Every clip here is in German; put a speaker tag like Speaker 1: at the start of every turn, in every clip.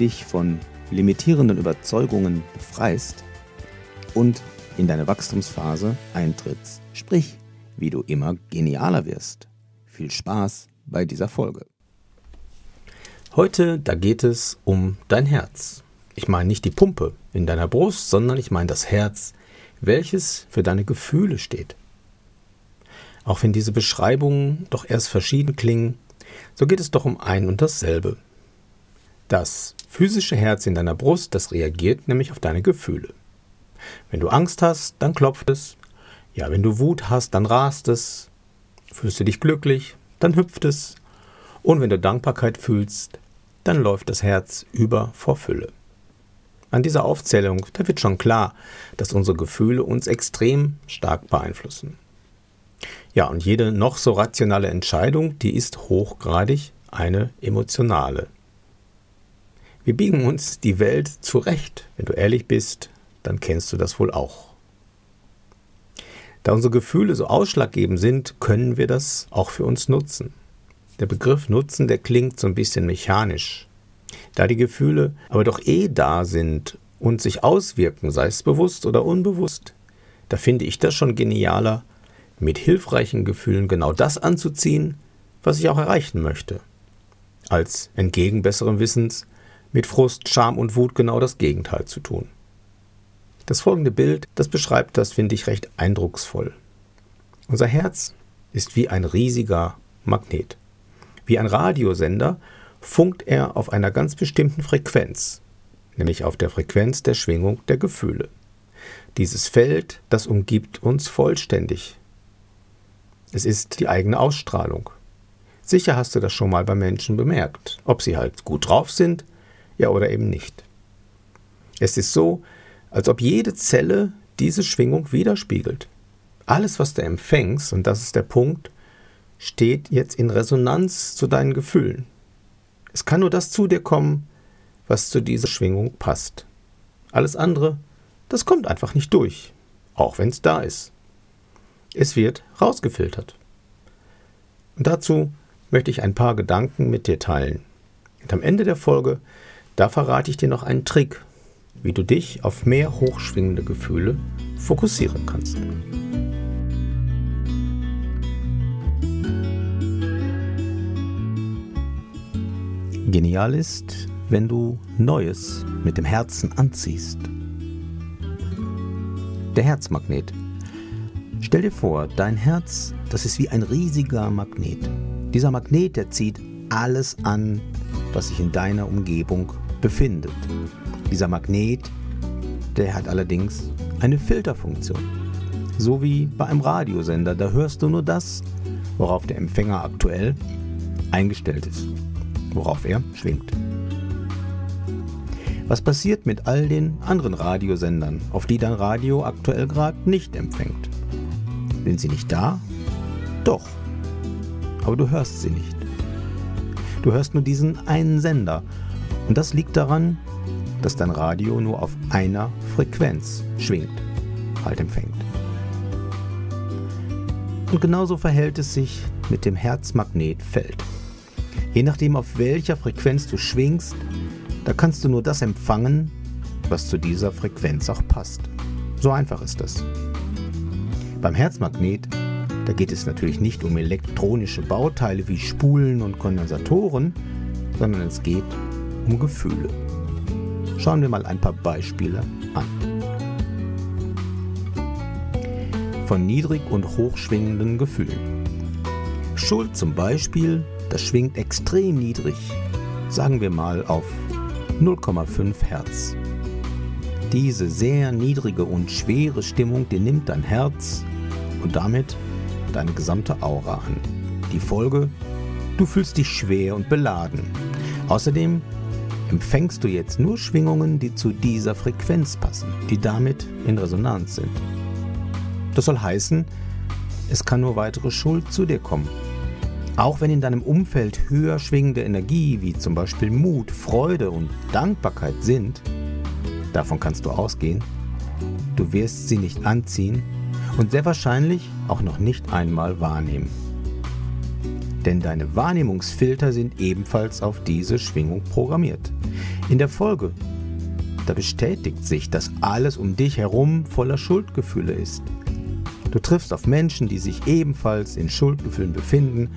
Speaker 1: dich von limitierenden Überzeugungen befreist und in deine Wachstumsphase eintrittst, sprich, wie du immer genialer wirst. Viel Spaß bei dieser Folge. Heute, da geht es um dein Herz. Ich meine nicht die Pumpe in deiner Brust, sondern ich meine das Herz, welches für deine Gefühle steht. Auch wenn diese Beschreibungen doch erst verschieden klingen, so geht es doch um ein und dasselbe. Das physische Herz in deiner Brust, das reagiert nämlich auf deine Gefühle. Wenn du Angst hast, dann klopft es. Ja, wenn du Wut hast, dann rast es. Fühlst du dich glücklich, dann hüpft es. Und wenn du Dankbarkeit fühlst, dann läuft das Herz über vor Fülle. An dieser Aufzählung, da wird schon klar, dass unsere Gefühle uns extrem stark beeinflussen. Ja, und jede noch so rationale Entscheidung, die ist hochgradig eine emotionale. Wir biegen uns die Welt zurecht. Wenn du ehrlich bist, dann kennst du das wohl auch. Da unsere Gefühle so ausschlaggebend sind, können wir das auch für uns nutzen. Der Begriff Nutzen, der klingt so ein bisschen mechanisch. Da die Gefühle aber doch eh da sind und sich auswirken, sei es bewusst oder unbewusst, da finde ich das schon genialer, mit hilfreichen Gefühlen genau das anzuziehen, was ich auch erreichen möchte, als entgegen besseren Wissens mit Frust, Scham und Wut genau das Gegenteil zu tun. Das folgende Bild, das beschreibt das, finde ich, recht eindrucksvoll. Unser Herz ist wie ein riesiger Magnet. Wie ein Radiosender funkt er auf einer ganz bestimmten Frequenz, nämlich auf der Frequenz der Schwingung der Gefühle. Dieses Feld, das umgibt uns vollständig. Es ist die eigene Ausstrahlung. Sicher hast du das schon mal bei Menschen bemerkt, ob sie halt gut drauf sind, ja oder eben nicht. Es ist so, als ob jede Zelle diese Schwingung widerspiegelt. Alles, was du empfängst, und das ist der Punkt, steht jetzt in Resonanz zu deinen Gefühlen. Es kann nur das zu dir kommen, was zu dieser Schwingung passt. Alles andere, das kommt einfach nicht durch, auch wenn es da ist. Es wird rausgefiltert. Und dazu möchte ich ein paar Gedanken mit dir teilen. Und am Ende der Folge, da verrate ich dir noch einen Trick, wie du dich auf mehr hochschwingende Gefühle fokussieren kannst. Genial ist, wenn du Neues mit dem Herzen anziehst. Der Herzmagnet. Stell dir vor, dein Herz, das ist wie ein riesiger Magnet. Dieser Magnet, der zieht alles an, was sich in deiner Umgebung befindet. Dieser Magnet, der hat allerdings eine Filterfunktion. So wie bei einem Radiosender, da hörst du nur das, worauf der Empfänger aktuell eingestellt ist, worauf er schwingt. Was passiert mit all den anderen Radiosendern, auf die dein Radio aktuell gerade nicht empfängt? Sind sie nicht da? Doch. Aber du hörst sie nicht. Du hörst nur diesen einen Sender. Und das liegt daran, dass dein Radio nur auf einer Frequenz schwingt, halt empfängt. Und genauso verhält es sich mit dem Herzmagnetfeld. Je nachdem, auf welcher Frequenz du schwingst, da kannst du nur das empfangen, was zu dieser Frequenz auch passt. So einfach ist das. Beim Herzmagnet, da geht es natürlich nicht um elektronische Bauteile wie Spulen und Kondensatoren, sondern es geht um Gefühle. Schauen wir mal ein paar Beispiele an. Von niedrig und hochschwingenden Gefühlen. Schuld zum Beispiel, das schwingt extrem niedrig, sagen wir mal auf 0,5 Hertz. Diese sehr niedrige und schwere Stimmung, die nimmt dein Herz und damit deine gesamte Aura an. Die Folge, du fühlst dich schwer und beladen. Außerdem empfängst du jetzt nur Schwingungen, die zu dieser Frequenz passen, die damit in Resonanz sind. Das soll heißen, es kann nur weitere Schuld zu dir kommen. Auch wenn in deinem Umfeld höher schwingende Energie wie zum Beispiel Mut, Freude und Dankbarkeit sind, davon kannst du ausgehen, du wirst sie nicht anziehen und sehr wahrscheinlich auch noch nicht einmal wahrnehmen. Denn deine Wahrnehmungsfilter sind ebenfalls auf diese Schwingung programmiert. In der Folge, da bestätigt sich, dass alles um dich herum voller Schuldgefühle ist. Du triffst auf Menschen, die sich ebenfalls in Schuldgefühlen befinden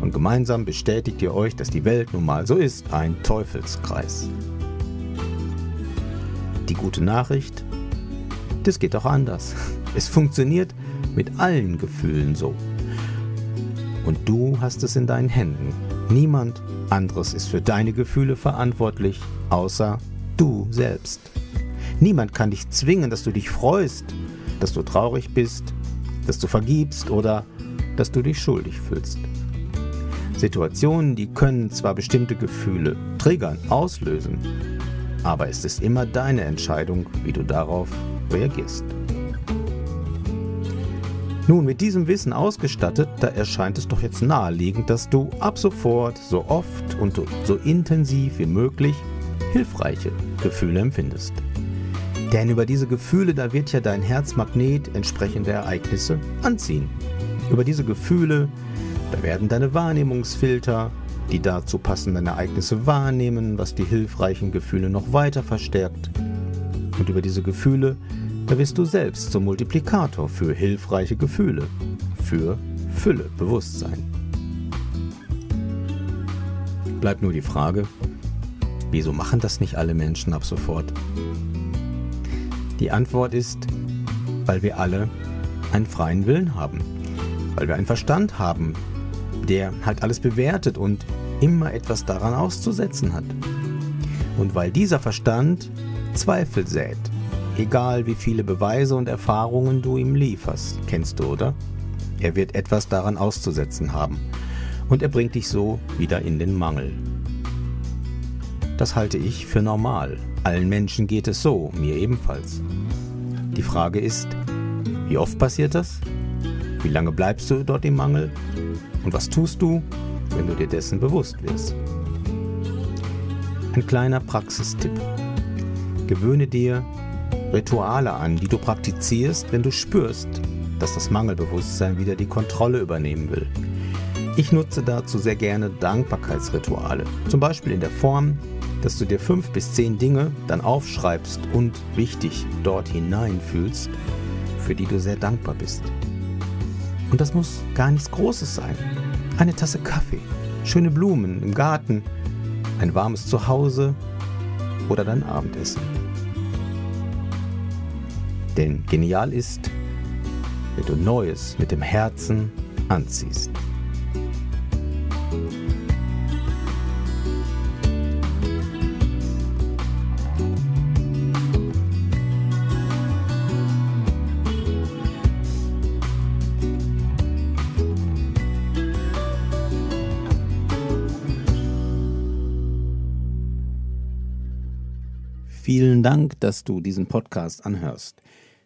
Speaker 1: und gemeinsam bestätigt ihr euch, dass die Welt nun mal so ist, ein Teufelskreis. Die gute Nachricht, das geht auch anders. Es funktioniert mit allen Gefühlen so. Und du hast es in deinen Händen. Niemand anderes ist für deine Gefühle verantwortlich, außer du selbst. Niemand kann dich zwingen, dass du dich freust, dass du traurig bist, dass du vergibst oder dass du dich schuldig fühlst. Situationen, die können zwar bestimmte Gefühle triggern, auslösen, aber es ist immer deine Entscheidung, wie du darauf reagierst. Nun, mit diesem Wissen ausgestattet, da erscheint es doch jetzt naheliegend, dass du ab sofort so oft und so intensiv wie möglich hilfreiche Gefühle empfindest. Denn über diese Gefühle, da wird ja dein Herzmagnet entsprechende Ereignisse anziehen. Über diese Gefühle, da werden deine Wahrnehmungsfilter, die dazu passenden Ereignisse wahrnehmen, was die hilfreichen Gefühle noch weiter verstärkt. Und über diese Gefühle, da wirst du selbst zum Multiplikator für hilfreiche Gefühle, für Fülle, Bewusstsein. Bleibt nur die Frage, wieso machen das nicht alle Menschen ab sofort? Die Antwort ist, weil wir alle einen freien Willen haben, weil wir einen Verstand haben, der halt alles bewertet und immer etwas daran auszusetzen hat. Und weil dieser Verstand Zweifel sät, egal wie viele Beweise und Erfahrungen du ihm lieferst, kennst du, oder? Er wird etwas daran auszusetzen haben und er bringt dich so wieder in den Mangel. Das halte ich für normal. Allen Menschen geht es so, mir ebenfalls. Die Frage ist, wie oft passiert das? Wie lange bleibst du dort im Mangel? Und was tust du, wenn du dir dessen bewusst wirst? Ein kleiner Praxistipp. Gewöhne dir Rituale an, die du praktizierst, wenn du spürst, dass das Mangelbewusstsein wieder die Kontrolle übernehmen will. Ich nutze dazu sehr gerne Dankbarkeitsrituale, zum Beispiel in der Form, dass du dir fünf bis zehn Dinge dann aufschreibst und wichtig dort hineinfühlst, für die du sehr dankbar bist. Und das muss gar nichts Großes sein. Eine Tasse Kaffee, schöne Blumen im Garten, ein warmes Zuhause oder dein Abendessen. Denn genial ist, wenn du Neues mit dem Herzen anziehst. Vielen Dank, dass du diesen Podcast anhörst.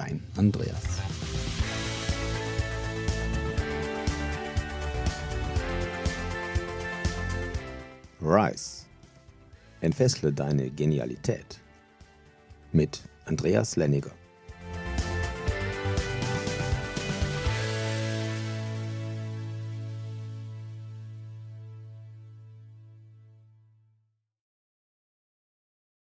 Speaker 1: dein Andreas. Rise. Entfessle deine Genialität mit Andreas Lenniger.